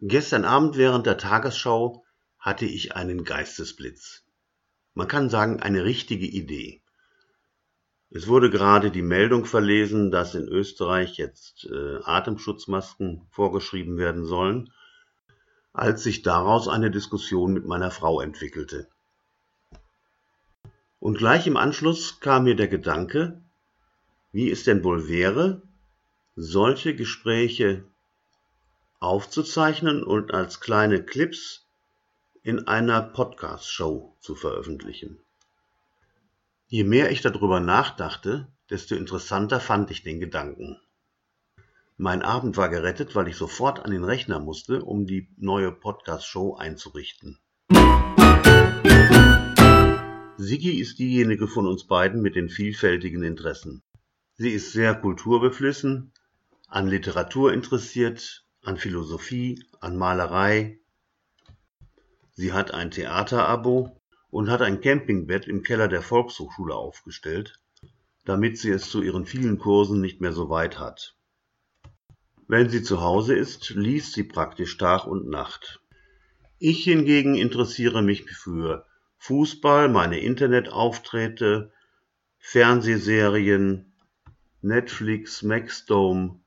Gestern Abend während der Tagesschau hatte ich einen Geistesblitz. Man kann sagen, eine richtige Idee. Es wurde gerade die Meldung verlesen, dass in Österreich jetzt äh, Atemschutzmasken vorgeschrieben werden sollen, als sich daraus eine Diskussion mit meiner Frau entwickelte. Und gleich im Anschluss kam mir der Gedanke, wie es denn wohl wäre, solche Gespräche aufzuzeichnen und als kleine Clips in einer Podcast-Show zu veröffentlichen. Je mehr ich darüber nachdachte, desto interessanter fand ich den Gedanken. Mein Abend war gerettet, weil ich sofort an den Rechner musste, um die neue Podcast-Show einzurichten. Sigi ist diejenige von uns beiden mit den vielfältigen Interessen. Sie ist sehr kulturbeflissen, an Literatur interessiert, an Philosophie, an Malerei. Sie hat ein Theaterabo und hat ein Campingbett im Keller der Volkshochschule aufgestellt, damit sie es zu ihren vielen Kursen nicht mehr so weit hat. Wenn sie zu Hause ist, liest sie praktisch Tag und Nacht. Ich hingegen interessiere mich für Fußball, meine Internetauftritte, Fernsehserien, Netflix, Maxdome,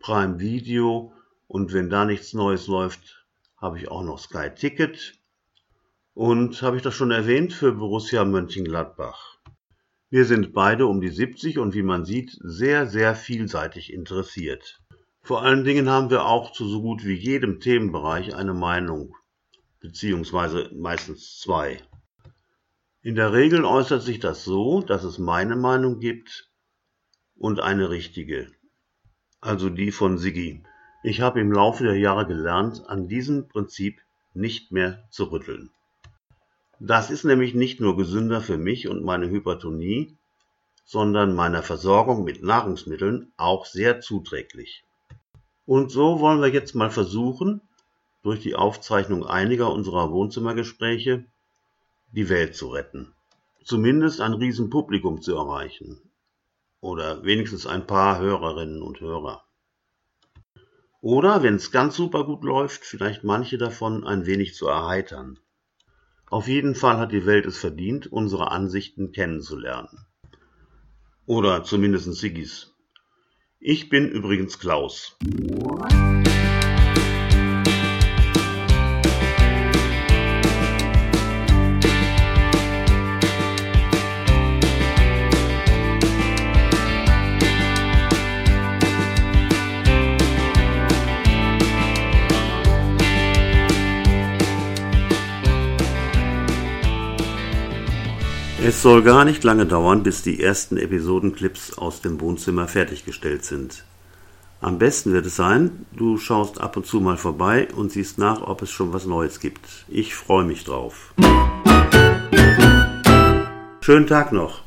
Prime Video und wenn da nichts Neues läuft, habe ich auch noch Sky Ticket und habe ich das schon erwähnt für Borussia Mönchengladbach. Wir sind beide um die 70 und wie man sieht, sehr, sehr vielseitig interessiert. Vor allen Dingen haben wir auch zu so gut wie jedem Themenbereich eine Meinung, beziehungsweise meistens zwei. In der Regel äußert sich das so, dass es meine Meinung gibt und eine richtige also die von Siggi. Ich habe im Laufe der Jahre gelernt, an diesem Prinzip nicht mehr zu rütteln. Das ist nämlich nicht nur gesünder für mich und meine Hypertonie, sondern meiner Versorgung mit Nahrungsmitteln auch sehr zuträglich. Und so wollen wir jetzt mal versuchen, durch die Aufzeichnung einiger unserer Wohnzimmergespräche die Welt zu retten. Zumindest ein Riesenpublikum zu erreichen oder wenigstens ein paar Hörerinnen und Hörer. Oder, wenn es ganz super gut läuft, vielleicht manche davon ein wenig zu erheitern. Auf jeden Fall hat die Welt es verdient, unsere Ansichten kennenzulernen. Oder zumindest Siggis. Ich bin übrigens Klaus. Es soll gar nicht lange dauern, bis die ersten Episodenclips aus dem Wohnzimmer fertiggestellt sind. Am besten wird es sein, du schaust ab und zu mal vorbei und siehst nach, ob es schon was Neues gibt. Ich freue mich drauf. Schönen Tag noch.